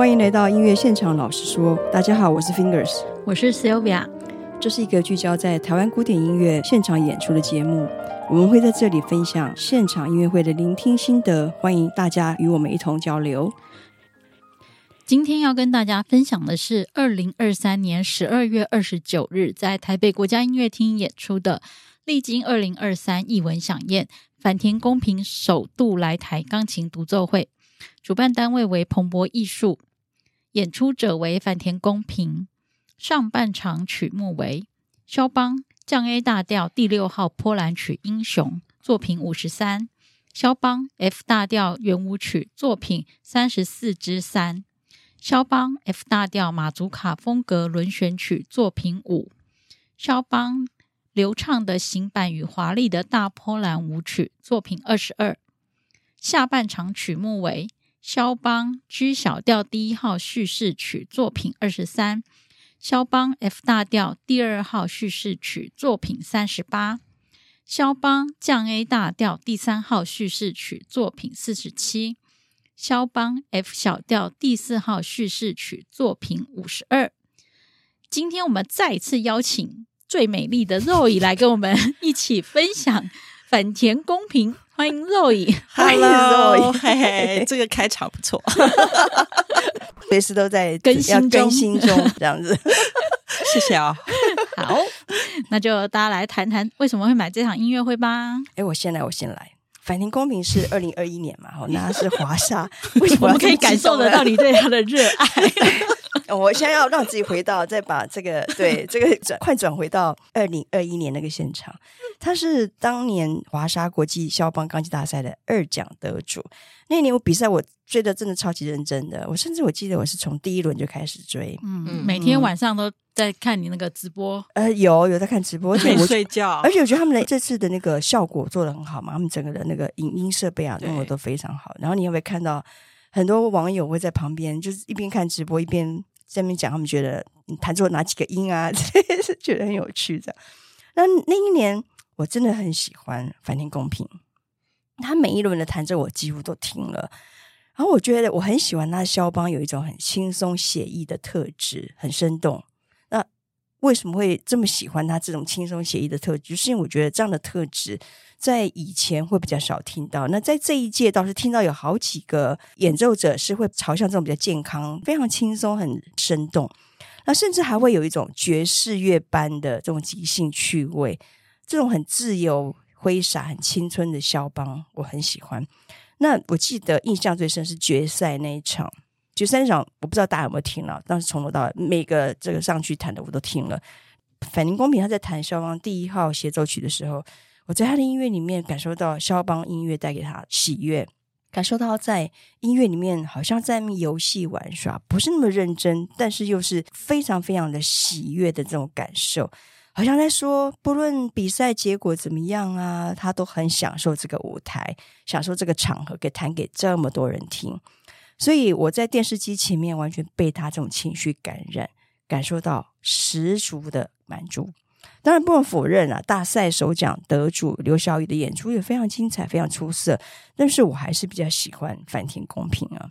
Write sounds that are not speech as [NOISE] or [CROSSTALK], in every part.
欢迎来到音乐现场。老实说，大家好，我是 Fingers，我是 Sylvia。这是一个聚焦在台湾古典音乐现场演出的节目，我们会在这里分享现场音乐会的聆听心得，欢迎大家与我们一同交流。今天要跟大家分享的是二零二三年十二月二十九日在台北国家音乐厅演出的《历经二零二三艺文响宴》反田公平首度来台钢琴独奏会，主办单位为蓬勃艺术。演出者为坂田公平，上半场曲目为肖邦降 A 大调第六号波兰曲英雄作品五十三，肖邦 F 大调圆舞曲作品三十四之三，肖邦 F 大调马祖卡风格轮旋曲作品五，肖邦流畅的行板与华丽的大波兰舞曲作品二十二，下半场曲目为。肖邦 G 小调第一号叙事曲作品二十三，肖邦 F 大调第二号叙事曲作品三十八，肖邦降 A 大调第三号叙事曲作品四十七，肖邦 F 小调第四号叙事曲作品五十二。今天我们再次邀请最美丽的 Zoe 来跟我们一起分享坂田公平。欢迎 Zoe，Hello，[LAUGHS] [LAUGHS] 嘿嘿，这个开场不错，随时都在更新中，更新中这样子，谢谢啊、哦。好，那就大家来谈谈为什么会买这场音乐会吧。哎，我先来，我先来。坂田公平是二零二一年嘛，哦，那是华夏，[LAUGHS] 为什么我们可以感受得到你对他的热爱？我现在要让自己回到，再把这个对这个转快转回到二零二一年那个现场。他是当年华沙国际肖邦钢琴大赛的二奖得主。那一年我比赛，我追的真的超级认真的。我甚至我记得我是从第一轮就开始追，嗯，每天晚上都在看你那个直播。呃，有有在看直播，[LAUGHS] 没睡觉。而且我觉得他们的这次的那个效果做的很好嘛，他们整个的那个影音设备啊弄的都非常好。然后你会不会看到很多网友会在旁边，就是一边看直播一边。在那边讲，他们觉得你弹错哪几个音啊？[LAUGHS] 是觉得很有趣的。那那一年，我真的很喜欢梵天公平，他每一轮的弹奏我几乎都听了。然后我觉得我很喜欢他肖邦，有一种很轻松写意的特质，很生动。为什么会这么喜欢他这种轻松写意的特质？就是因为我觉得这样的特质。在以前会比较少听到，那在这一届倒是听到有好几个演奏者是会朝向这种比较健康、非常轻松、很生动，那甚至还会有一种爵士乐般的这种即兴趣味，这种很自由、挥洒、很青春的肖邦，我很喜欢。那我记得印象最深是决赛那一场，就三场我不知道大家有没有听了，当时从头到尾每个这个上去弹的我都听了。坂田公平他在弹肖邦第一号协奏曲的时候。我在他的音乐里面感受到肖邦音乐带给他喜悦，感受到在音乐里面好像在游戏玩耍，不是那么认真，但是又是非常非常的喜悦的这种感受，好像在说，不论比赛结果怎么样啊，他都很享受这个舞台，享受这个场合，给弹给这么多人听。所以我在电视机前面完全被他这种情绪感染，感受到十足的满足。当然不能否认啊，大赛首奖得主刘晓宇的演出也非常精彩，非常出色。但是我还是比较喜欢坂田公平啊。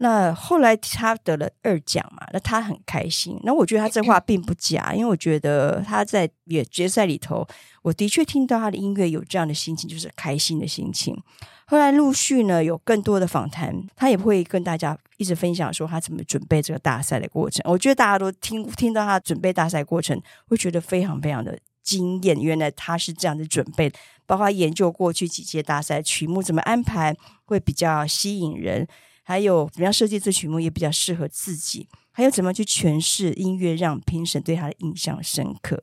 那后来他得了二奖嘛，那他很开心。那我觉得他这话 [LAUGHS] 并不假，因为我觉得他在也决赛里头，我的确听到他的音乐有这样的心情，就是开心的心情。后来陆续呢有更多的访谈，他也会跟大家一直分享说他怎么准备这个大赛的过程。我觉得大家都听听到他准备大赛过程，会觉得非常非常的惊艳。原来他是这样的准备，包括研究过去几届大赛曲目怎么安排会比较吸引人。还有怎么样设计这曲目也比较适合自己，还有怎么去诠释音乐让评审对他的印象深刻，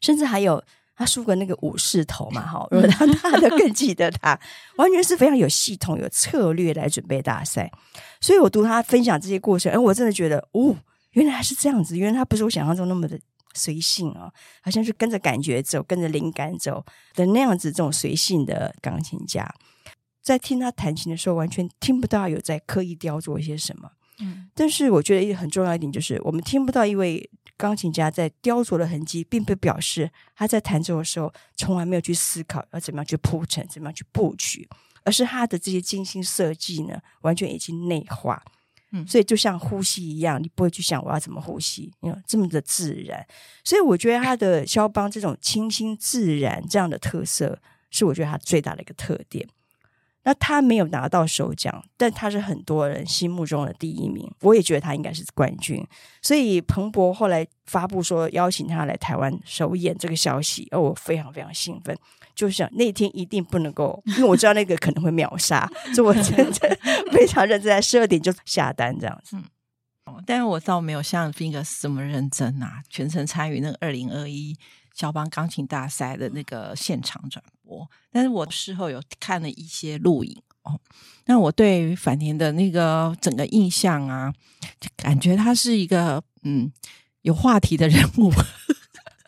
甚至还有他梳个那个武士头嘛，哈，如果他大家都更记得他，完全是非常有系统、有策略来准备大赛。所以我读他分享这些过程，哎，我真的觉得，哦，原来他是这样子，原来他不是我想象中那么的随性啊，好像是跟着感觉走，跟着灵感走的那样子，这种随性的钢琴家。在听他弹琴的时候，完全听不到有在刻意雕琢一些什么。嗯，但是我觉得一个很重要一点就是，我们听不到一位钢琴家在雕琢的痕迹，并不表示他在弹奏的时候从来没有去思考要怎么样去铺陈、怎么样去布局，而是他的这些精心设计呢，完全已经内化。嗯，所以就像呼吸一样，你不会去想我要怎么呼吸，这么的自然。所以我觉得他的肖邦这种清新自然这样的特色，是我觉得他最大的一个特点。那他没有拿到首奖，但他是很多人心目中的第一名。我也觉得他应该是冠军。所以彭博后来发布说邀请他来台湾首演这个消息，哦，我非常非常兴奋，就想那天一定不能够，因为我知道那个可能会秒杀，所以我真的 [LAUGHS] 非常认真，在十二点就下单这样子。嗯，但是我倒没有像 Fingers 这么认真啊，全程参与那个二零二一。肖邦钢琴大赛的那个现场转播，但是我事后有看了一些录影哦。那我对于反田的那个整个印象啊，就感觉他是一个嗯有话题的人物。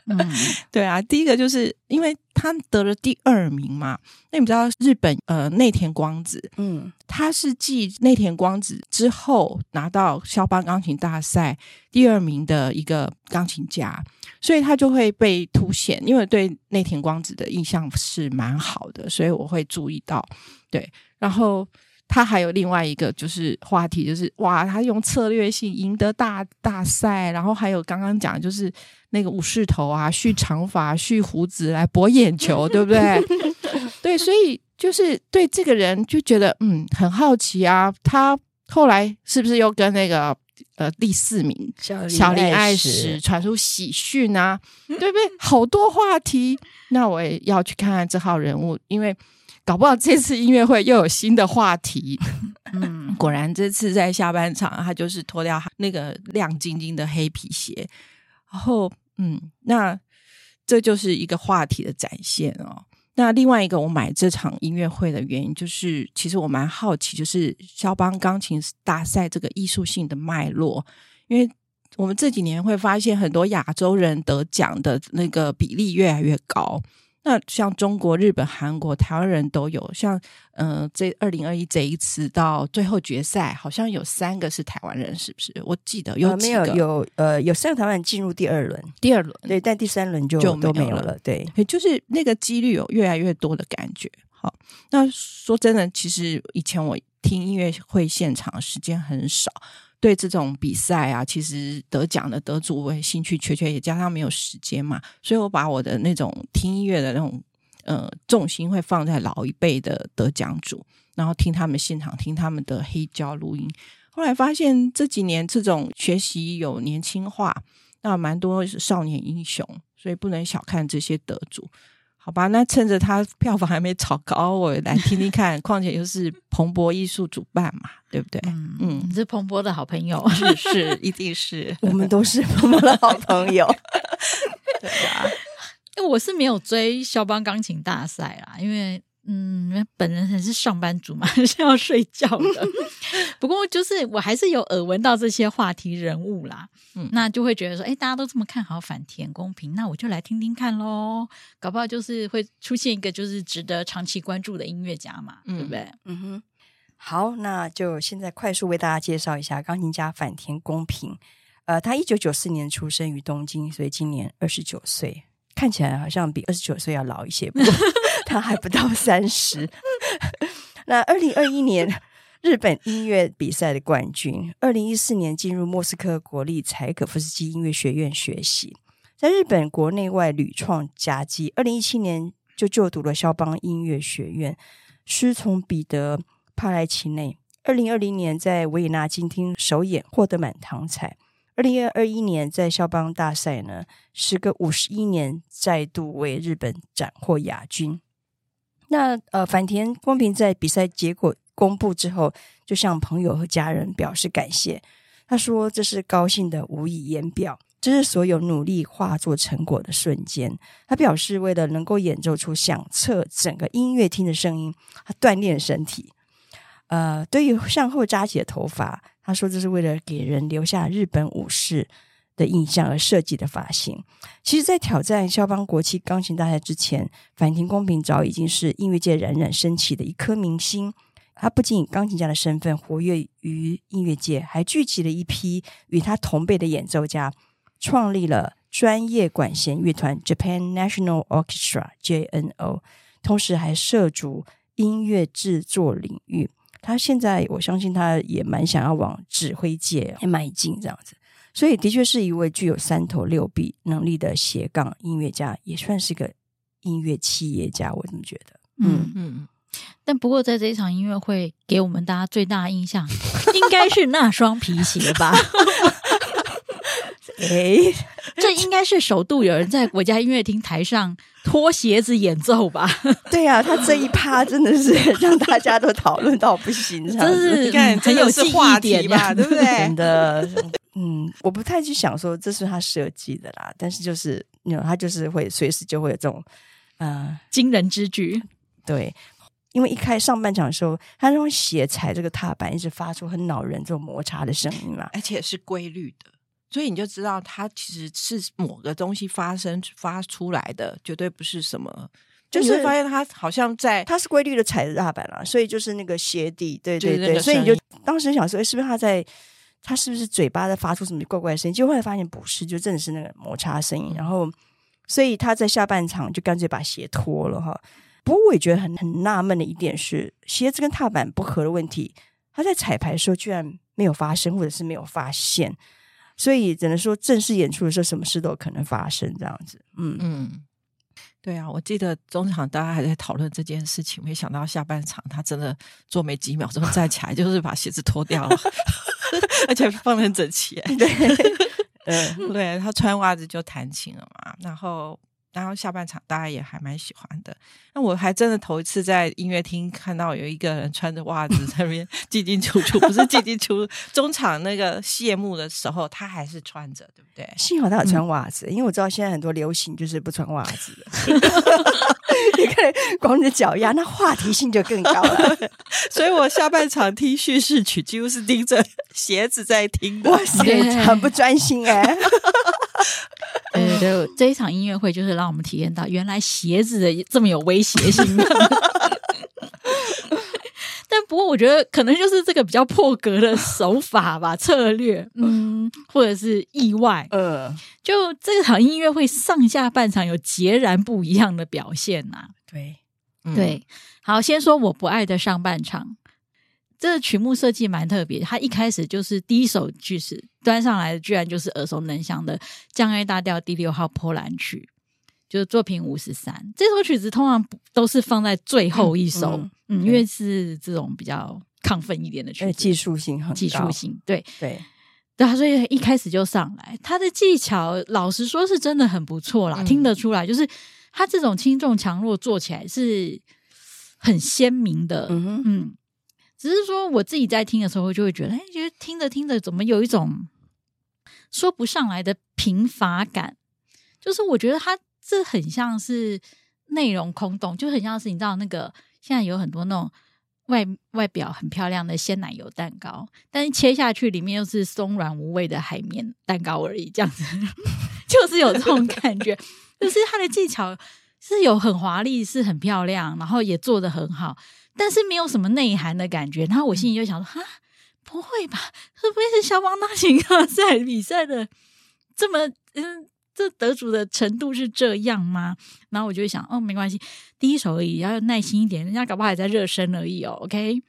嗯，[LAUGHS] 对啊，第一个就是因为他得了第二名嘛。那你知道日本呃内田光子，嗯，他是继内田光子之后拿到肖邦钢琴大赛第二名的一个钢琴家，所以他就会被凸显。因为对内田光子的印象是蛮好的，所以我会注意到。对，然后。他还有另外一个就是话题，就是哇，他用策略性赢得大大赛，然后还有刚刚讲就是那个武士头啊，蓄长发、蓄胡子来博眼球，[LAUGHS] 对不对？对，所以就是对这个人就觉得嗯很好奇啊。他后来是不是又跟那个呃第四名小林爱史传出喜讯啊？对不对？好多话题，那我也要去看看这号人物，因为。搞不好这次音乐会又有新的话题。嗯，[LAUGHS] 果然这次在下半场，他就是脱掉那个亮晶晶的黑皮鞋，然后嗯，那这就是一个话题的展现哦。那另外一个我买这场音乐会的原因，就是其实我蛮好奇，就是肖邦钢琴大赛这个艺术性的脉络，因为我们这几年会发现很多亚洲人得奖的那个比例越来越高。那像中国、日本、韩国、台湾人都有，像嗯、呃，这二零二一这一次到最后决赛，好像有三个是台湾人，是不是？我记得有没有有呃有三个台湾人进入第二轮，第二轮对，但第三轮就就都没有了，对，就是那个几率有越来越多的感觉。好，那说真的，其实以前我听音乐会现场时间很少。对这种比赛啊，其实得奖的得主我也兴趣缺缺，也加上没有时间嘛，所以我把我的那种听音乐的那种呃重心会放在老一辈的得奖主，然后听他们现场听他们的黑胶录音。后来发现这几年这种学习有年轻化，那蛮多少年英雄，所以不能小看这些得主。好吧，那趁着他票房还没炒高，我来听听看。况且又是彭博艺术主办嘛，对不对？嗯，嗯，你是彭博的好朋友，是是，一定是，[LAUGHS] 我们都是 [LAUGHS] 彭博的好朋友。对啊，[LAUGHS] 因为我是没有追肖邦钢琴大赛啦，因为。嗯，本人还是上班族嘛，还 [LAUGHS] 是要睡觉的。[LAUGHS] 不过就是我还是有耳闻到这些话题人物啦，嗯，那就会觉得说，哎，大家都这么看好反田公平，那我就来听听看喽。搞不好就是会出现一个就是值得长期关注的音乐家嘛，嗯、对不对？嗯哼。好，那就现在快速为大家介绍一下钢琴家反田公平。呃，他一九九四年出生于东京，所以今年二十九岁，看起来好像比二十九岁要老一些。不他还不到三十。[LAUGHS] 那二零二一年日本音乐比赛的冠军，二零一四年进入莫斯科国立柴可夫斯基音乐学院学习，在日本国内外屡创佳绩。二零一七年就就读了肖邦音乐学院，师从彼得帕莱奇内。二零二零年在维也纳金厅首演，获得满堂彩。二零二一年在肖邦大赛呢，时隔五十一年再度为日本斩获亚军。那呃，反田光平在比赛结果公布之后，就向朋友和家人表示感谢。他说：“这是高兴的无以言表，这是所有努力化作成果的瞬间。”他表示，为了能够演奏出响彻整个音乐厅的声音，他锻炼身体。呃，对于向后扎起的头发，他说这是为了给人留下日本武士的印象而设计的发型，其实，在挑战肖邦国际钢琴大赛之前，反田公平早已经是音乐界冉冉升起的一颗明星。他不仅以钢琴家的身份活跃于音乐界，还聚集了一批与他同辈的演奏家，创立了专业管弦乐团 Japan National Orchestra（JNO），同时还涉足音乐制作领域。他现在我相信他也蛮想要往指挥界迈进这样子，所以的确是一位具有三头六臂能力的斜杠音乐家，也算是个音乐企业家。我怎么觉得？嗯嗯。但不过在这一场音乐会给我们大家最大的印象，[LAUGHS] 应该是那双皮鞋吧。哎、欸，[LAUGHS] 这应该是首度有人在国家音乐厅台上脱鞋子演奏吧？[LAUGHS] 对呀、啊，他这一趴真的是让大家都讨论到不行，[LAUGHS] 真是看很有记忆点吧？对不对？真的，嗯，我不太去想说这是他设计的啦，但是就是，你他就是会随时就会有这种，呃，惊人之举。对，因为一开上半场的时候，他那双鞋踩这个踏板，一直发出很恼人这种摩擦的声音嘛，而且是规律的。所以你就知道，它其实是某个东西发生发出来的，绝对不是什么。就是发现它好像在，它是规律的踩着踏板啊，所以就是那个鞋底，对对对。所以你就当时想说，诶，是不是他在？他是不是嘴巴在发出什么怪怪的声音？结果后来发现不是，就真的是那个摩擦声音。然后，所以他在下半场就干脆把鞋脱了哈。不过我也觉得很很纳闷的一点是，鞋子跟踏板不合的问题，他在彩排的时候居然没有发生，或者是没有发现。所以只能说，正式演出的时候，什么事都有可能发生，这样子。嗯嗯，对啊，我记得中场大家还在讨论这件事情，没想到下半场他真的做没几秒钟站起来，就是把鞋子脱掉了，[LAUGHS] [LAUGHS] 而且放得很整齐。对，[LAUGHS] 嗯，对，他穿袜子就弹琴了嘛，然后。然后下半场大家也还蛮喜欢的。那我还真的头一次在音乐厅看到有一个人穿着袜子在那边 [LAUGHS] 进进出出，不是进进出中场那个谢幕的时候，他还是穿着，对不对？幸好他有穿袜子，嗯、因为我知道现在很多流行就是不穿袜子的。[LAUGHS] 你看光着脚丫，那话题性就更高了。[LAUGHS] 所以我下半场听叙事曲，几乎是盯着鞋子在听的。哇塞，很不专心哎、欸。[LAUGHS] 对对对，这一场音乐会就是让我们体验到，原来鞋子的这么有威胁性。[LAUGHS] 但不过，我觉得可能就是这个比较破格的手法吧，策略，嗯，[LAUGHS] 或者是意外，呃，就这场音乐会上下半场有截然不一样的表现呐、啊。对，对，好，先说我不爱的上半场。这个曲目设计蛮特别，它一开始就是第一首句子端上来的，居然就是耳熟能详的降 A 大调第六号波兰曲，就是作品五十三。这首曲子通常都是放在最后一首，嗯，因为是这种比较亢奋一点的曲子，技术性很高，技术性对。对。对，所以一开始就上来，他的技巧老实说是真的很不错啦，嗯、听得出来，就是他这种轻重强弱做起来是很鲜明的，嗯嗯。只是说，我自己在听的时候，就会觉得，哎，觉得听着听着，怎么有一种说不上来的贫乏感？就是我觉得它这很像是内容空洞，就很像是你知道那个现在有很多那种外外表很漂亮的鲜奶油蛋糕，但是切下去里面又是松软无味的海绵蛋糕而已，这样子 [LAUGHS] 就是有这种感觉。就是它的技巧是有很华丽，是很漂亮，然后也做得很好。但是没有什么内涵的感觉，然后我心里就想说：哈，不会吧？会不会是肖邦大型大赛比赛的这么嗯，这得主的程度是这样吗？然后我就想，哦，没关系，第一首而已，要有耐心一点，人家搞不好还在热身而已哦。OK，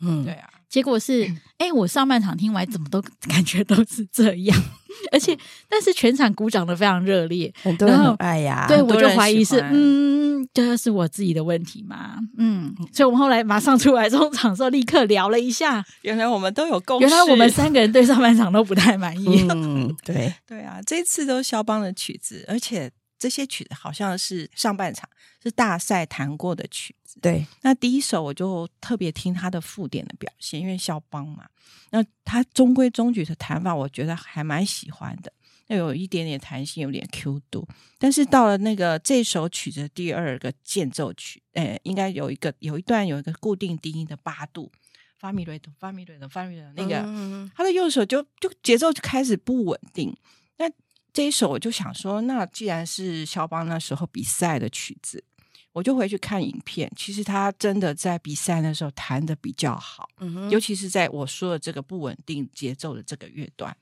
嗯，对啊。结果是，[LAUGHS] 哎、欸，我上半场听完怎么都 [LAUGHS] 感觉都是这样，[LAUGHS] 而且但是全场鼓掌的非常热烈，很多人爱呀。对，我就怀疑是，嗯，这是我自己的问题嘛？嗯，所以我们后来马上出来中场的时候，立刻聊了一下，原来我们都有共识，原来我们三个人对上半场都不太满意。嗯，对，对啊，这次都是肖邦的曲子，而且。这些曲子好像是上半场是大赛弹过的曲子，对。那第一首我就特别听他的附点的表现，因为肖邦嘛，那他中规中矩的弹法，我觉得还蛮喜欢的。那有一点点弹性，有点 Q 度。但是到了那个这首曲子的第二个间奏曲，诶，应该有一个有一段有一个固定低音的八度，发咪瑞哆，发咪瑞哆，发咪瑞哆，那个嗯嗯他的右手就就节奏就开始不稳定。那这一首我就想说，那既然是肖邦那时候比赛的曲子，我就回去看影片。其实他真的在比赛的时候弹的比较好，尤其是在我说的这个不稳定节奏的这个乐段，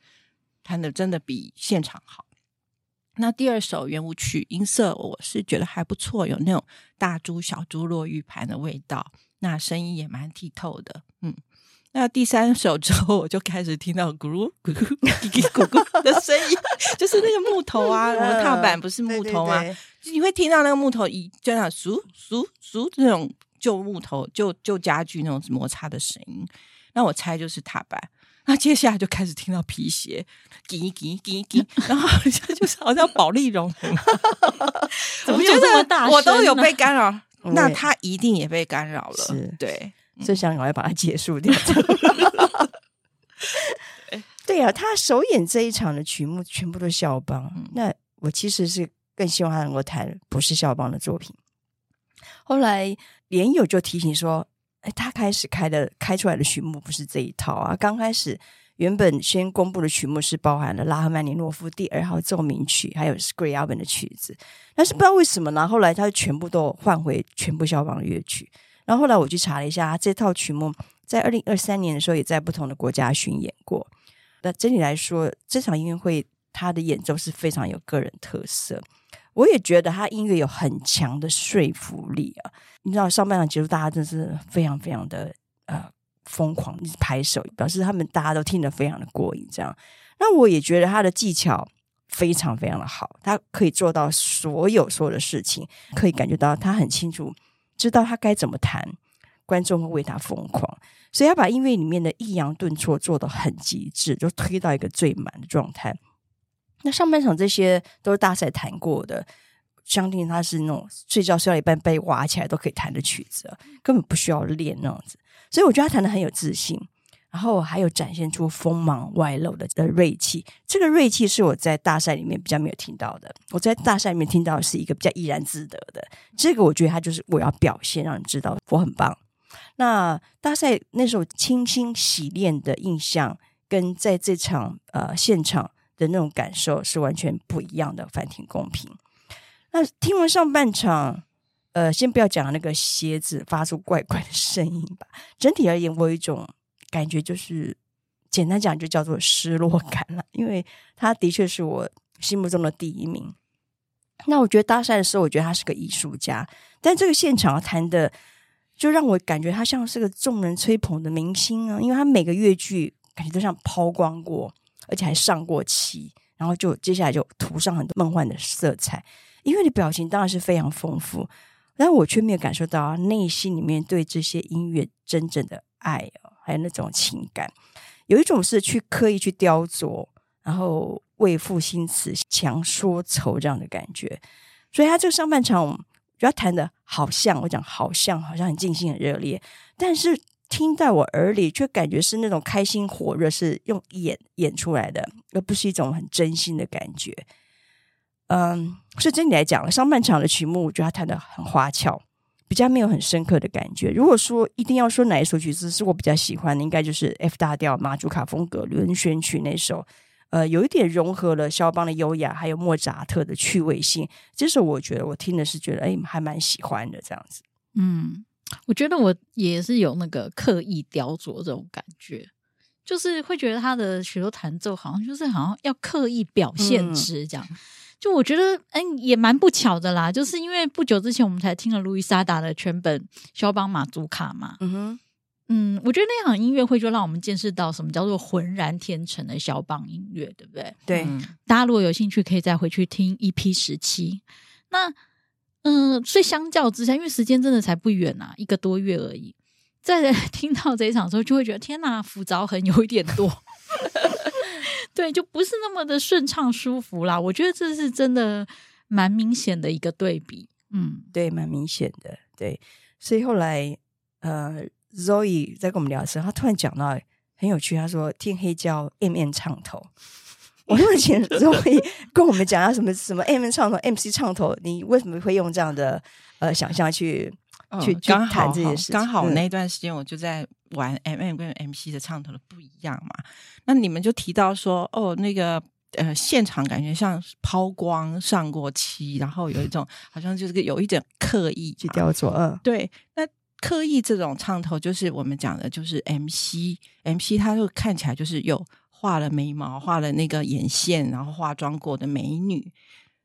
弹的真的比现场好。那第二首圆舞曲音色，我是觉得还不错，有那种大珠小珠落玉盘的味道。那声音也蛮剔透的，嗯。那第三首之后，我就开始听到咕噜咕噜咕咕咕咕的声音，就是那个木头啊，[LAUGHS] 然后踏板不是木头啊，你会听到那个木头一就那嗖嗖嗖那种旧木头、旧旧家具那种摩擦的声音。那我猜就是踏板。那接下来就开始听到皮鞋，叽叽叽叽，然后好像就是好像宝丽龙，[LAUGHS] 怎么有这么大声？我都有被干扰，那他一定也被干扰了，对。所以想赶快把它结束掉。[LAUGHS] 对呀、啊，他首演这一场的曲目全部都是肖邦。嗯、那我其实是更希望他能够弹不是肖邦的作品。后来连友就提醒说：“哎，他开始开的开出来的曲目不是这一套啊！刚开始原本先公布的曲目是包含了拉赫曼尼诺夫第二号奏鸣曲，还有 Scriabin 的曲子。但是不知道为什么呢？后来他全部都换回全部肖邦的乐曲。”然后后来我去查了一下，这套曲目在二零二三年的时候也在不同的国家巡演过。那整体来说，这场音乐会他的演奏是非常有个人特色。我也觉得他音乐有很强的说服力啊！你知道上半场结束，大家真是非常非常的呃疯狂拍手，表示他们大家都听得非常的过瘾。这样，那我也觉得他的技巧非常非常的好，他可以做到所有所有的事情，可以感觉到他很清楚。知道他该怎么弹，观众会为他疯狂，所以他把音乐里面的抑扬顿挫做得很极致，就推到一个最满的状态。那上半场这些都是大赛弹过的，相信他是那种睡觉睡到一半被挖起来都可以弹的曲子，根本不需要练那样子。所以我觉得他弹的很有自信。然后还有展现出锋芒外露的的锐气，这个锐气是我在大赛里面比较没有听到的。我在大赛里面听到是一个比较怡然自得的，这个我觉得他就是我要表现，让你知道我很棒。那大赛那时候清新洗练的印象，跟在这场呃现场的那种感受是完全不一样的。反挺公平。那听完上半场，呃，先不要讲那个鞋子发出怪怪的声音吧。整体而言，我有一种。感觉就是简单讲，就叫做失落感了，因为他的确是我心目中的第一名。那我觉得搭讪的时候，我觉得他是个艺术家，但这个现场谈的，就让我感觉他像是个众人吹捧的明星啊，因为他每个乐句感觉都像抛光过，而且还上过漆，然后就接下来就涂上很多梦幻的色彩。因为你表情当然是非常丰富，但我却没有感受到内心里面对这些音乐真正的爱。还有那种情感，有一种是去刻意去雕琢，然后为赋新词强说愁这样的感觉。所以他这个上半场，我觉得弹的好像我讲好像好像很尽兴很热烈，但是听在我耳里却感觉是那种开心火热，是用演演出来的，而不是一种很真心的感觉。嗯，所以整体来讲，上半场的曲目，我觉得他弹的很花俏。比较没有很深刻的感觉。如果说一定要说哪一首曲子是我比较喜欢的，应该就是 F 大调马祖卡风格轮旋曲那首，呃，有一点融合了肖邦的优雅，还有莫扎特的趣味性。这首我觉得我听的是觉得哎，还蛮喜欢的这样子。嗯，我觉得我也是有那个刻意雕琢这种感觉，就是会觉得他的许多弹奏好像就是好像要刻意表现之这样。嗯就我觉得，嗯，也蛮不巧的啦。就是因为不久之前我们才听了路易莎达的全本肖邦马祖卡嘛，嗯哼，嗯，我觉得那场音乐会就让我们见识到什么叫做浑然天成的肖邦音乐，对不对？对，嗯，大家如果有兴趣，可以再回去听 EP 十七。那，嗯，所以相较之下，因为时间真的才不远啊，一个多月而已。在 [LAUGHS] 听到这一场的时候，就会觉得天哪，复杂很有一点多。对，就不是那么的顺畅舒服啦。我觉得这是真的蛮明显的一个对比。嗯，对，蛮明显的。对，所以后来呃，Zoe 在跟我们聊的时候，他突然讲到很有趣，他说听黑胶 M M 唱头。我以前 Zoe [LAUGHS] 跟我们讲到什么什么 M M 唱头、M C 唱头，你为什么会用这样的呃想象去？去刚好这件事，刚好那段时间我就在玩 M M 跟 M C 的唱头的不一样嘛。那你们就提到说，哦，那个呃，现场感觉像抛光上过漆，然后有一种好像就是有一点刻意去雕琢。嗯，对。那刻意这种唱头，就是我们讲的，就是 M C M C，它就看起来就是有画了眉毛、画了那个眼线，然后化妆过的美女。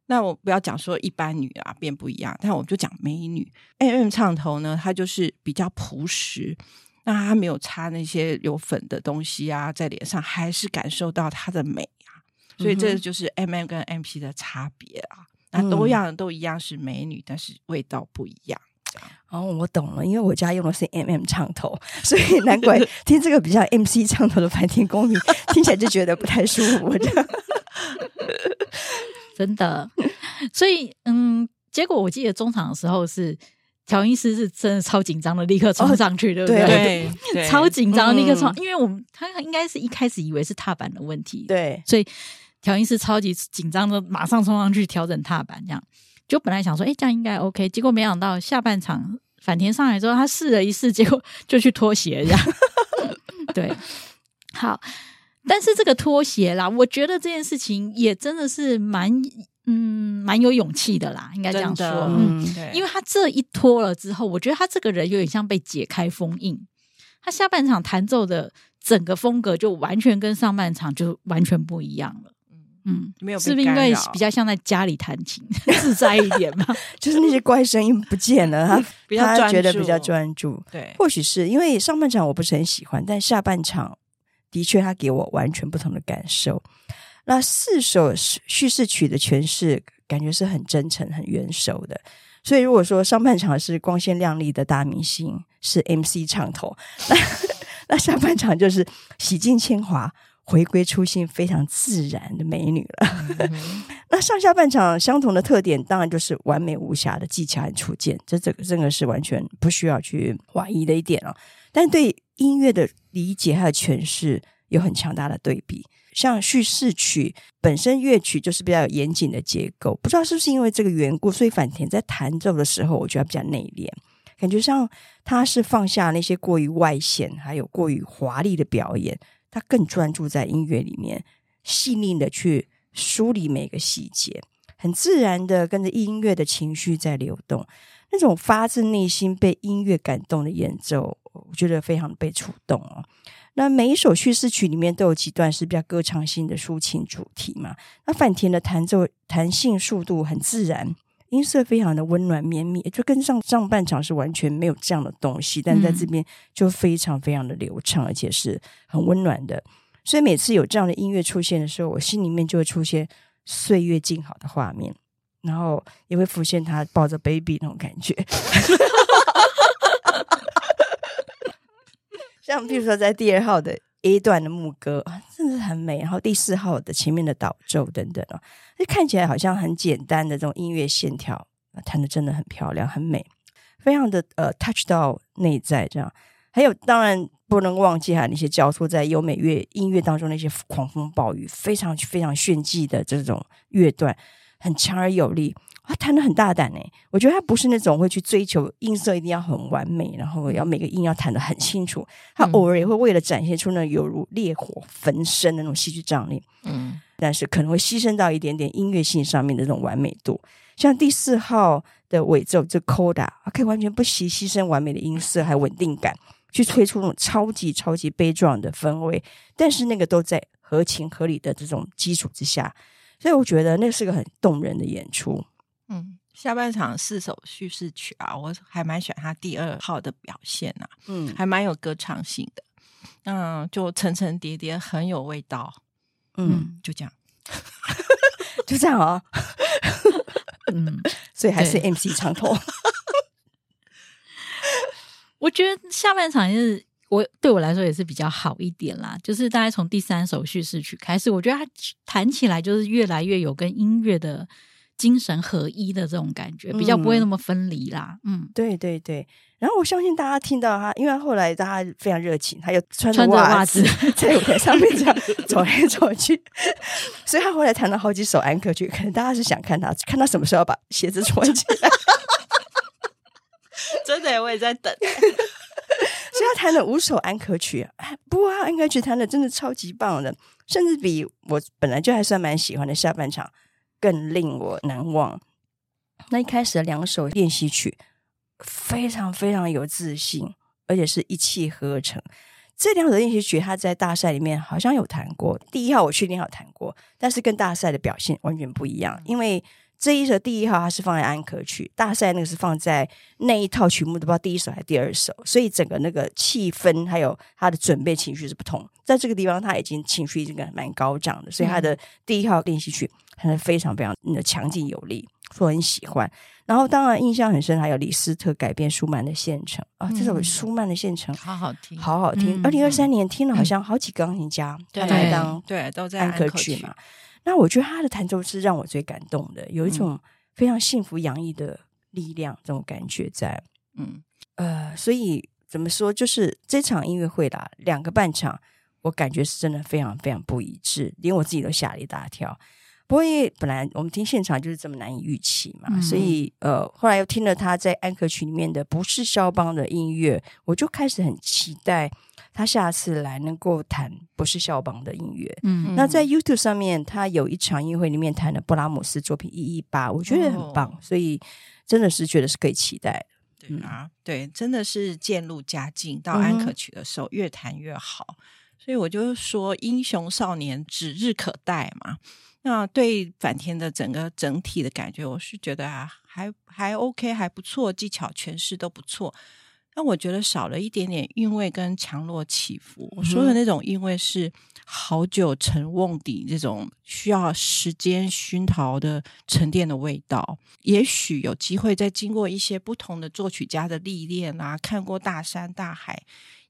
那我不要讲说一般女啊变不一样，但我就讲美女。MM 唱头呢，它就是比较朴实，那他没有擦那些有粉的东西啊，在脸上还是感受到它的美啊。所以这就是 MM 跟 MP 的差别啊。那都一样，都一样是美女，但是味道不一样。哦，我懂了，因为我家用的是 MM 唱头，所以难怪 [LAUGHS] 听这个比较 MC 唱头的坂田功明听起来就觉得不太舒服。这样 [LAUGHS] 真的，所以嗯，结果我记得中场的时候是调音师是真的超紧张的，立刻冲上去，哦、对不对？对，对超紧张，立刻冲，嗯、因为我们他应该是一开始以为是踏板的问题，对，所以调音师超级紧张的，马上冲上去调整踏板，这样。就本来想说，哎，这样应该 OK，结果没想到下半场反田上来之后，他试了一试，结果就去脱鞋这样。[LAUGHS] 对，好，但是这个脱鞋啦，我觉得这件事情也真的是蛮，嗯，蛮有勇气的啦，应该这样说，嗯，对，因为他这一脱了之后，我觉得他这个人有点像被解开封印，他下半场弹奏的整个风格就完全跟上半场就完全不一样了。嗯，没有，是不是因为比较像在家里弹琴 [LAUGHS] 自在一点嘛？就是那些怪声音不见了，他 [LAUGHS] 比较他觉得比较专注。对，或许是因为上半场我不是很喜欢，但下半场的确他给我完全不同的感受。那四首叙事曲的诠释感觉是很真诚、很圆熟的。所以如果说上半场是光鲜亮丽的大明星，是 MC 唱头，那那下半场就是洗尽铅华。回归初心，非常自然的美女了。嗯、[LAUGHS] 那上下半场相同的特点，当然就是完美无瑕的技巧和触键，这这个这个是完全不需要去怀疑的一点哦。但对音乐的理解还有诠释有很强大的对比。像叙事曲本身乐曲就是比较有严谨的结构，不知道是不是因为这个缘故，所以反田在弹奏的时候，我觉得比较内敛，感觉上他是放下那些过于外显还有过于华丽的表演。他更专注在音乐里面，细腻的去梳理每个细节，很自然的跟着音乐的情绪在流动，那种发自内心被音乐感动的演奏，我觉得非常被触动哦。那每一首叙事曲里面都有几段是比较歌唱性的抒情主题嘛，那反田的弹奏弹性速度很自然。音色非常的温暖绵密，就跟上上半场是完全没有这样的东西，但在这边就非常非常的流畅，而且是很温暖的。所以每次有这样的音乐出现的时候，我心里面就会出现岁月静好的画面，然后也会浮现他抱着 baby 那种感觉。[LAUGHS] 像比如说在第二号的。A 段的牧歌，真的是很美。然后第四号的前面的导奏等等啊，就看起来好像很简单的这种音乐线条，弹得真的很漂亮，很美，非常的呃 touch 到内在这样。还有当然不能忘记哈那些交错在优美乐音乐当中那些狂风暴雨，非常非常炫技的这种乐段，很强而有力。他弹的很大胆诶，我觉得他不是那种会去追求音色一定要很完美，然后要每个音要弹得很清楚。他偶尔也会为了展现出那犹如烈火焚身的那种戏剧张力，嗯，但是可能会牺牲到一点点音乐性上面的这种完美度。像第四号的尾奏这 Coda，他可以完全不惜牺牲完美的音色还有稳定感，去吹出那种超级超级悲壮的氛围，但是那个都在合情合理的这种基础之下，所以我觉得那是个很动人的演出。嗯，下半场四首叙事曲啊，我还蛮喜欢他第二号的表现呐、啊，嗯，还蛮有歌唱性的，嗯，就层层叠叠，很有味道，嗯，就这样，[LAUGHS] 就这样哦，[LAUGHS] 嗯，所以还是 MC 唱头，[LAUGHS] 我觉得下半场是我对我来说也是比较好一点啦，就是大概从第三首叙事曲开始，我觉得他弹起来就是越来越有跟音乐的。精神合一的这种感觉，比较不会那么分离啦。嗯，嗯，对对对。然后我相信大家听到他，因为后来大家非常热情，他又穿着袜子 [LAUGHS] 在舞台上面这样走来走去，[LAUGHS] 所以他后来弹了好几首安可曲。可能大家是想看他，看他什么时候把鞋子穿起来。[LAUGHS] 真的，我也在等。所以他弹了五首安可曲，不过他安可曲弹的真的超级棒的，甚至比我本来就还算蛮喜欢的下半场。更令我难忘。那一开始的两首练习曲非常非常有自信，而且是一气呵成。这两首练习曲他在大赛里面好像有弹过，第一号我确定有弹过，但是跟大赛的表现完全不一样。因为这一首第一号它是放在安可曲，大赛那个是放在那一套曲目的不知道第一首还是第二首，所以整个那个气氛还有他的准备情绪是不同。在这个地方他已经情绪已经蛮高涨的，所以他的第一号练习曲还是非常非常的强劲有力，我很喜欢。然后当然印象很深，还有李斯特改编舒曼的县城啊，这首舒曼的县城好好听，好好听。二零二三年听了好像好几个钢琴家他来当对都在安可曲嘛。那我觉得他的弹奏是让我最感动的，有一种非常幸福洋溢的力量，这种感觉在。嗯呃，所以怎么说，就是这场音乐会啦，两个半场，我感觉是真的非常非常不一致，连我自己都吓了一大跳。不过因为本来我们听现场就是这么难以预期嘛，嗯、所以呃，后来又听了他在安可曲里面的不是肖邦的音乐，我就开始很期待。他下次来能够弹不是肖邦的音乐，嗯，那在 YouTube 上面，他有一场音乐会里面弹的布拉姆斯作品一一八，我觉得很棒，哦、所以真的是觉得是可以期待的。对啊，对，真的是渐入佳境，到安可曲的时候越弹越好，嗯、所以我就说英雄少年指日可待嘛。那对坂田的整个整体的感觉，我是觉得啊，还还 OK，还不错，技巧诠释都不错。但我觉得少了一点点韵味跟强弱起伏。我说的那种韵味是好酒沉瓮底这种需要时间熏陶的沉淀的味道。也许有机会再经过一些不同的作曲家的历练啊，看过大山大海，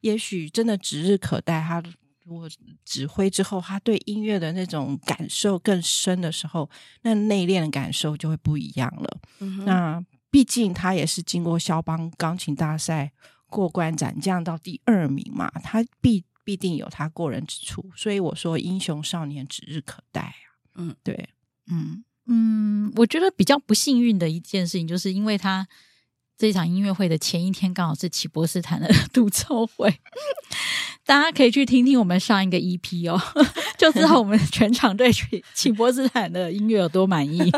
也许真的指日可待。他如果指挥之后，他对音乐的那种感受更深的时候，那内敛的感受就会不一样了。嗯、那。毕竟他也是经过肖邦钢琴大赛过关斩将到第二名嘛，他必必定有他过人之处，所以我说英雄少年指日可待啊。嗯，对，嗯嗯，我觉得比较不幸运的一件事情，就是因为他这场音乐会的前一天刚好是齐博斯坦的 [LAUGHS] 独奏会。大家可以去听听我们上一个 EP 哦，[LAUGHS] 就知道我们全场对齐博斯坦的音乐有多满意。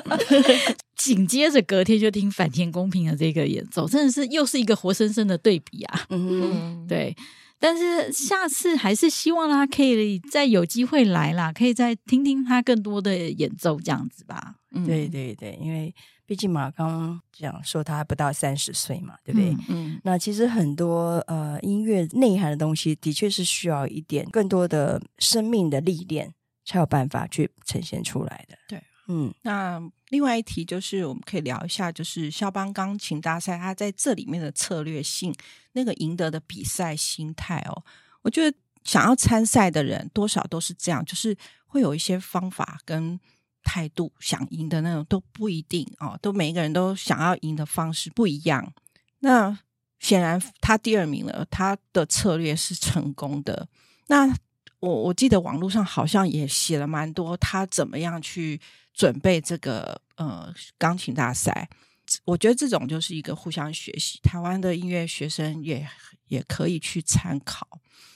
[LAUGHS] 紧接着隔天就听反田公平的这个演奏，真的是又是一个活生生的对比啊！嗯，对。但是下次还是希望他可以再有机会来啦，可以再听听他更多的演奏这样子吧。嗯，对对对，因为。毕竟嘛，刚刚讲说他还不到三十岁嘛，对不对？嗯，嗯，那其实很多呃音乐内涵的东西，的确是需要一点更多的生命的历练，才有办法去呈现出来的。对，嗯。那另外一题就是，我们可以聊一下，就是肖邦钢琴大赛，它在这里面的策略性，那个赢得的比赛心态哦，我觉得想要参赛的人多少都是这样，就是会有一些方法跟。态度想赢的那种都不一定哦，都每一个人都想要赢的方式不一样。那显然他第二名了，他的策略是成功的。那我我记得网络上好像也写了蛮多，他怎么样去准备这个呃钢琴大赛。我觉得这种就是一个互相学习，台湾的音乐学生也也可以去参考。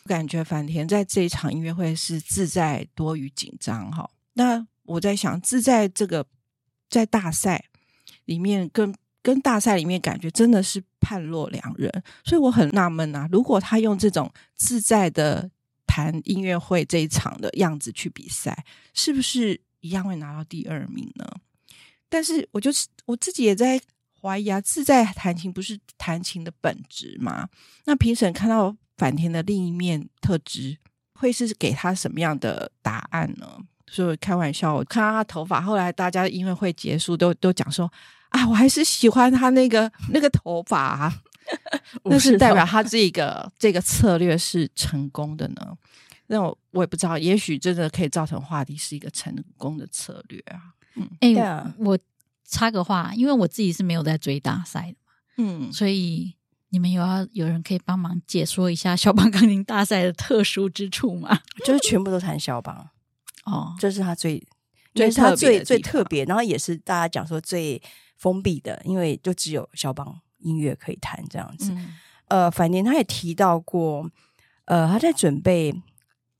感觉坂田在这一场音乐会是自在多于紧张哈。那我在想，自在这个在大赛里面跟跟大赛里面感觉真的是判若两人，所以我很纳闷啊。如果他用这种自在的弹音乐会这一场的样子去比赛，是不是一样会拿到第二名呢？但是我就是我自己也在怀疑啊，自在弹琴不是弹琴的本质吗？那评审看到坂田的另一面特质，会是给他什么样的答案呢？所以开玩笑，我看到他头发，后来大家音乐会结束都都讲说啊，我还是喜欢他那个 [LAUGHS] 那个头发啊，[LAUGHS] 那是代表他这个这个策略是成功的呢？那我我也不知道，也许真的可以造成话题是一个成功的策略啊。嗯，哎、欸，我插个话，因为我自己是没有在追大赛的嘛，嗯，所以你们有要有人可以帮忙解说一下肖邦钢琴大赛的特殊之处吗？[LAUGHS] 就是全部都弹肖邦。哦，这是他最，最他最最特别，然后也是大家讲说最封闭的，因为就只有肖邦音乐可以弹这样子。嗯、呃，反正他也提到过，呃，他在准备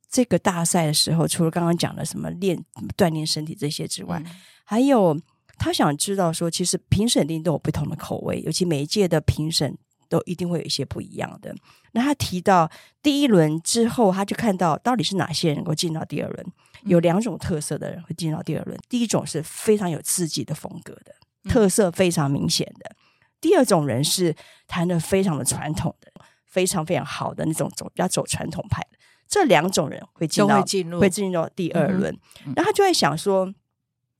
这个大赛的时候，除了刚刚讲的什么练锻炼身体这些之外，嗯、还有他想知道说，其实评审定都有不同的口味，尤其每一届的评审都一定会有一些不一样的。那他提到第一轮之后，他就看到到底是哪些人能够进到第二轮，有两种特色的人会进到第二轮。第一种是非常有自己的风格的，特色非常明显的；第二种人是弹的非常的传统的，非常非常好的那种走要走传统派的。这两种人会进到会进入到第二轮，然后他就在想说，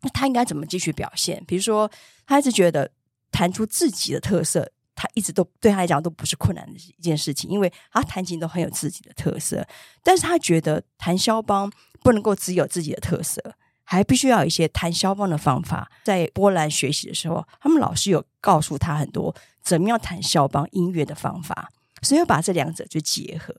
那他应该怎么继续表现？比如说，他一直觉得弹出自己的特色，他一直都对他来讲都不是困难的一件事情，因为他弹琴都很有自己的特色。但是他觉得弹肖邦不能够只有自己的特色，还必须要有一些弹肖邦的方法。在波兰学习的时候，他们老师有告诉他很多怎么样弹肖邦音乐的方法，所以把这两者去结合。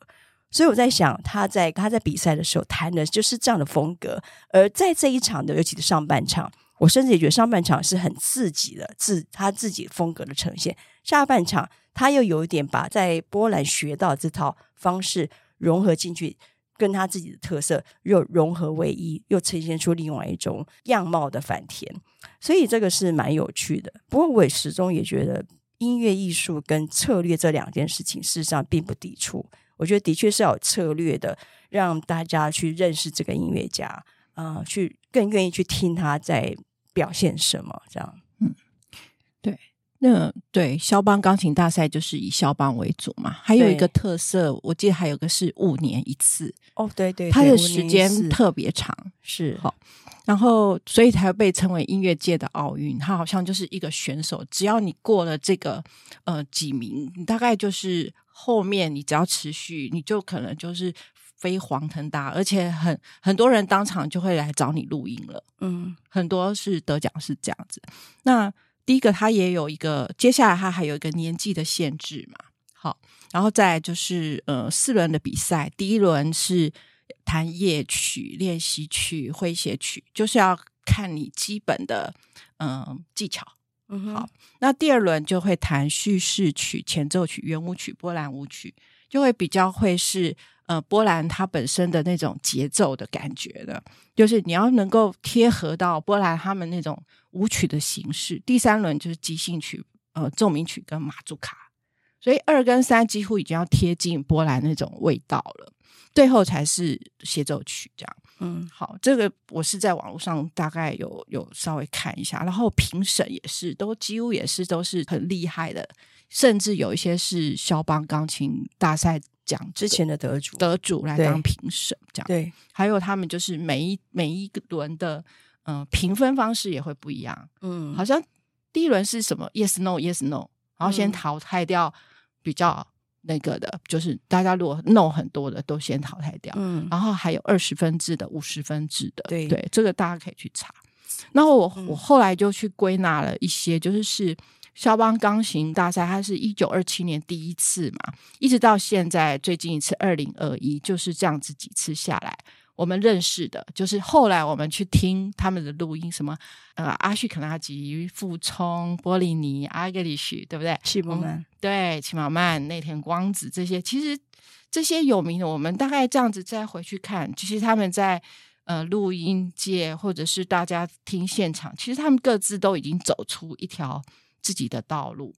所以我在想，他在他在比赛的时候弹的就是这样的风格，而在这一场的，尤其是上半场，我甚至也觉得上半场是很刺激的自他自己风格的呈现。下半场他又有一点把在波兰学到这套方式融合进去，跟他自己的特色又融合为一，又呈现出另外一种样貌的反田。所以这个是蛮有趣的。不过我也始终也觉得音乐艺术跟策略这两件事情事实上并不抵触。我觉得的确是要有策略的，让大家去认识这个音乐家，呃，去更愿意去听他在表现什么，这样。嗯，对，那对肖邦钢琴大赛就是以肖邦为主嘛，还有一个特色，我记得还有个是五年一次。哦，对对，对，它的时间特别长，是好，然后所以才被称为音乐界的奥运。它好像就是一个选手，只要你过了这个呃几名，你大概就是。后面你只要持续，你就可能就是飞黄腾达，而且很很多人当场就会来找你录音了。嗯，很多是得奖是这样子。那第一个，他也有一个，接下来他还有一个年纪的限制嘛。好，然后再就是呃四轮的比赛，第一轮是弹夜曲、练习曲、诙谐曲，就是要看你基本的嗯、呃、技巧。嗯，好，那第二轮就会弹叙事曲、前奏曲、圆舞曲、波兰舞曲，就会比较会是呃波兰它本身的那种节奏的感觉的，就是你要能够贴合到波兰他们那种舞曲的形式。第三轮就是即兴曲、呃奏鸣曲跟马祖卡，所以二跟三几乎已经要贴近波兰那种味道了，最后才是协奏曲这样。嗯，好，这个我是在网络上大概有有稍微看一下，然后评审也是都几乎也是都是很厉害的，甚至有一些是肖邦钢琴大赛奖之前的得主得主来当评审，这样。对，还有他们就是每一每一个轮的嗯、呃、评分方式也会不一样，嗯，好像第一轮是什么 yes no yes no，然后先淘汰掉比较。那个的，就是大家如果 no 很多的，都先淘汰掉。嗯，然后还有二十分制的、五十分制的，对。对，这个大家可以去查。然后我、嗯、我后来就去归纳了一些，就是是肖邦钢琴大赛，它是一九二七年第一次嘛，一直到现在最近一次二零二一，就是这样子几次下来。我们认识的，就是后来我们去听他们的录音，什么呃，阿旭肯拉吉、傅聪、波利尼、阿格里许，对不对？齐宝曼，对，齐宝曼、内田光子这些，其实这些有名的，我们大概这样子再回去看，其实他们在呃录音界或者是大家听现场，其实他们各自都已经走出一条自己的道路。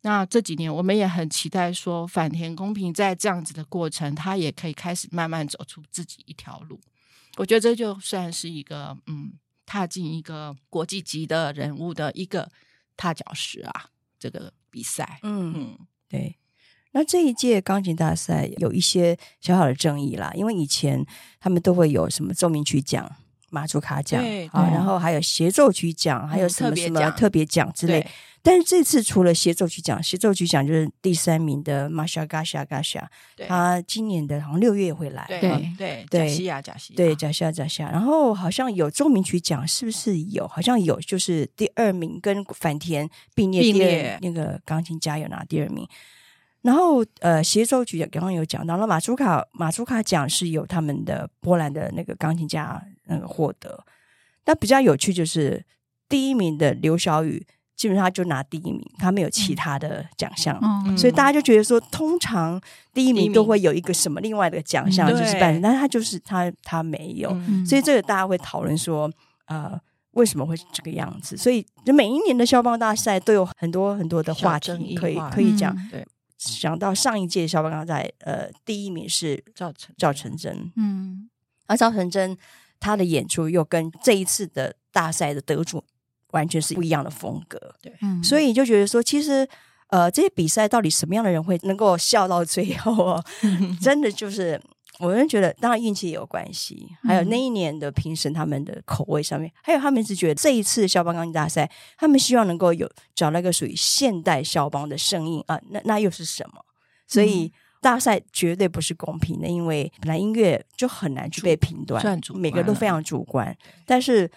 那这几年，我们也很期待说，反田公平在这样子的过程，他也可以开始慢慢走出自己一条路。我觉得这就算是一个，嗯，踏进一个国际级的人物的一个踏脚石啊。这个比赛，嗯嗯，对。那这一届钢琴大赛有一些小小的争议啦，因为以前他们都会有什么奏鸣曲奖、马祖卡奖，啊，然后还有协奏曲奖，还有什么什么特别奖之类。但是这次除了协奏曲奖，协奏曲奖就是第三名的 Masha Gasha Gasha，他今年的好像六月也会来，对对对，贾西亚贾西亚，对贾西亚贾西亚。然后好像有奏鸣曲奖，是不是有？好像有，就是第二名跟反田并列第二，那个钢琴家有拿第二名。然后呃，协奏曲刚刚有讲到了，马祖卡马祖卡奖是由他们的波兰的那个钢琴家那个获得。那比较有趣就是第一名的刘晓宇。基本上他就拿第一名，他没有其他的奖项，嗯、所以大家就觉得说，通常第一名都会有一个什么另外的奖项，就是办，但是他就是他他没有，嗯、所以这个大家会讨论说，呃，为什么会是这个样子？所以就每一年的肖邦大赛都有很多很多的话题可以可以讲。对，想到上一届肖邦刚在呃第一名是赵成赵成真，嗯，而赵成真他的演出又跟这一次的大赛的得主完全是不一样的风格，对，嗯，所以就觉得说，其实呃这些比赛到底什么样的人会能够笑到最后哦，[LAUGHS] 真的就是。我就觉得，当然运气也有关系，还有那一年的评审他们的口味上面，还有他们是觉得这一次的萧邦钢琴大赛，他们希望能够有找那个属于现代肖邦的声音啊，那那又是什么？所以大赛绝对不是公平的，因为本来音乐就很难去被评断，每个都非常主观，但是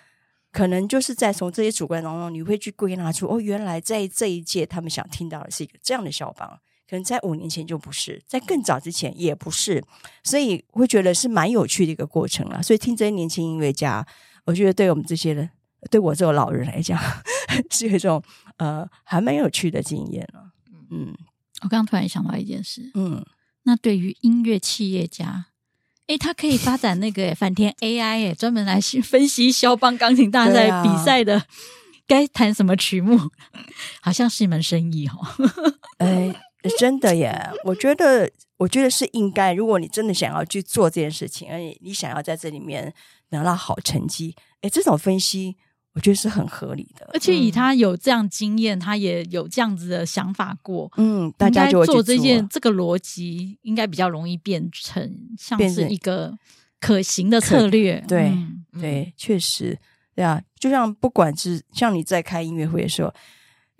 可能就是在从这些主观当中，你会去归纳出哦，原来在这一届他们想听到的是一个这样的肖邦。可能在五年前就不是，在更早之前也不是，所以会觉得是蛮有趣的一个过程啦。所以听这些年轻音乐家，我觉得对我们这些人，对我这种老人来讲，[LAUGHS] 是有一种呃还蛮有趣的经验了。嗯，我刚刚突然想到一件事，嗯，那对于音乐企业家，哎，他可以发展那个反天 AI，哎，专门来 [LAUGHS] 分析肖邦钢琴大赛比赛的该弹什么曲目，[LAUGHS] 好像是一门生意哦。哎。真的耶，我觉得，我觉得是应该。如果你真的想要去做这件事情，而且你想要在这里面拿到好成绩，哎，这种分析我觉得是很合理的。而且以他有这样经验，嗯、他也有这样子的想法过，嗯，大家就会做这件这个逻辑，应该比较容易变成像是一个可行的策略。对、嗯、对，确实，对啊，就像不管是像你在开音乐会的时候。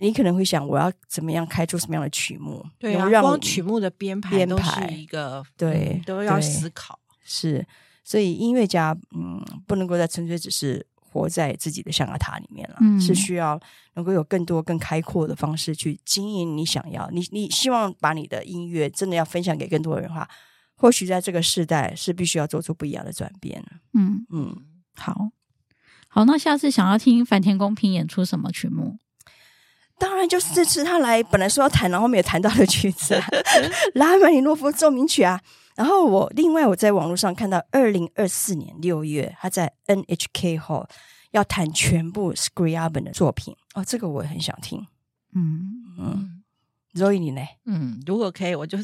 你可能会想，我要怎么样开出什么样的曲目？对啊，光曲目的编排都是一个对、嗯，都要思考。是，所以音乐家嗯，不能够再纯粹只是活在自己的象牙塔里面了，嗯、是需要能够有更多更开阔的方式去经营你想要。你你希望把你的音乐真的要分享给更多人的话，或许在这个时代是必须要做出不一样的转变。嗯嗯，好，好，那下次想要听梵田公平演出什么曲目？当然就是这次他来，本来说要弹，然后没有弹到的曲子，啊，[LAUGHS] 拉赫曼尼诺夫奏鸣曲啊。然后我另外我在网络上看到，二零二四年六月他在 NHK Hall 要弹全部 Scriabin 的作品哦，这个我也很想听。嗯嗯，Zoe 你呢？嗯，如果可以，我就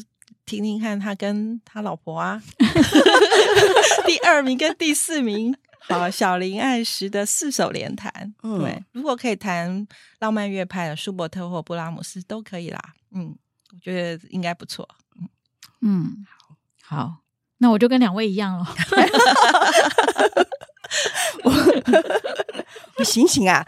听听看他跟他老婆啊，[LAUGHS] [LAUGHS] 第二名跟第四名。好，小林爱时的四手联弹，嗯、对，如果可以弹浪漫乐派的舒伯特或布拉姆斯都可以啦。嗯，我觉得应该不错。嗯嗯，好，好，那我就跟两位一样了。[LAUGHS] 我，[LAUGHS] 我醒醒啊！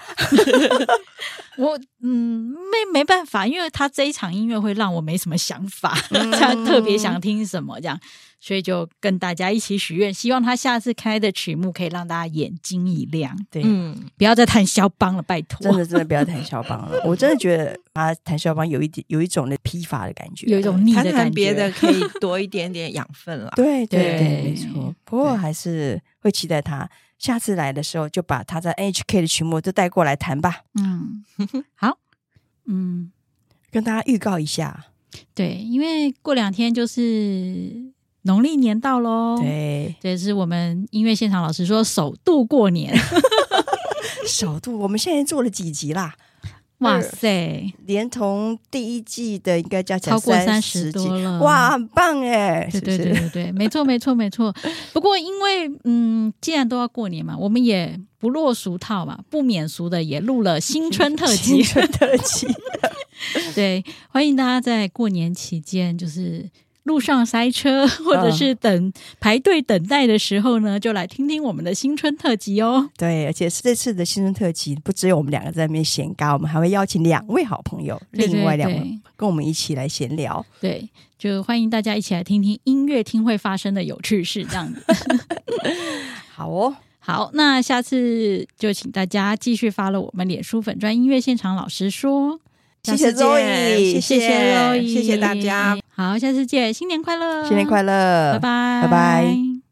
[LAUGHS] 我嗯，没没办法，因为他这一场音乐会让我没什么想法，他特别想听什么这样。所以就跟大家一起许愿，希望他下次开的曲目可以让大家眼睛一亮。对，嗯，不要再弹肖邦了，拜托。真的，真的不要弹 [LAUGHS] 肖邦了。我真的觉得他弹肖邦有一点，有一种的疲乏的感觉，有一种腻的感觉。别的可以多一点点养分了。[LAUGHS] 对对对，没错。不过还是会期待他下次来的时候，就把他在 NHK 的曲目都带过来弹吧。嗯，好，嗯，跟大家预告一下。对，因为过两天就是。农历年到喽，对，这是我们音乐现场老师说首度过年，[LAUGHS] 首度。我们现在做了几集啦？哇塞，连同第一季的应该加起来超过三十多了，哇，很棒哎！对对对对对，没错没错没错。[LAUGHS] 不过因为嗯，既然都要过年嘛，我们也不落俗套嘛，不免俗的也录了新春特辑，[LAUGHS] 新春特辑。对，欢迎大家在过年期间就是。路上塞车，[LAUGHS] 或者是等、嗯、排队等待的时候呢，就来听听我们的新春特辑哦。对，而且是这次的新春特辑，不只有我们两个在那边闲尬，我们还会邀请两位好朋友，对对对，另外两位跟我们一起来闲聊。对，就欢迎大家一起来听听音乐厅会发生的有趣事，这样子。[LAUGHS] 好哦，好，那下次就请大家继续 follow 我们脸书粉专音乐现场老师说。谢谢 Zoe，谢谢 Zoe，谢谢大家。好，下次见，新年快乐，新年快乐，拜拜，拜拜。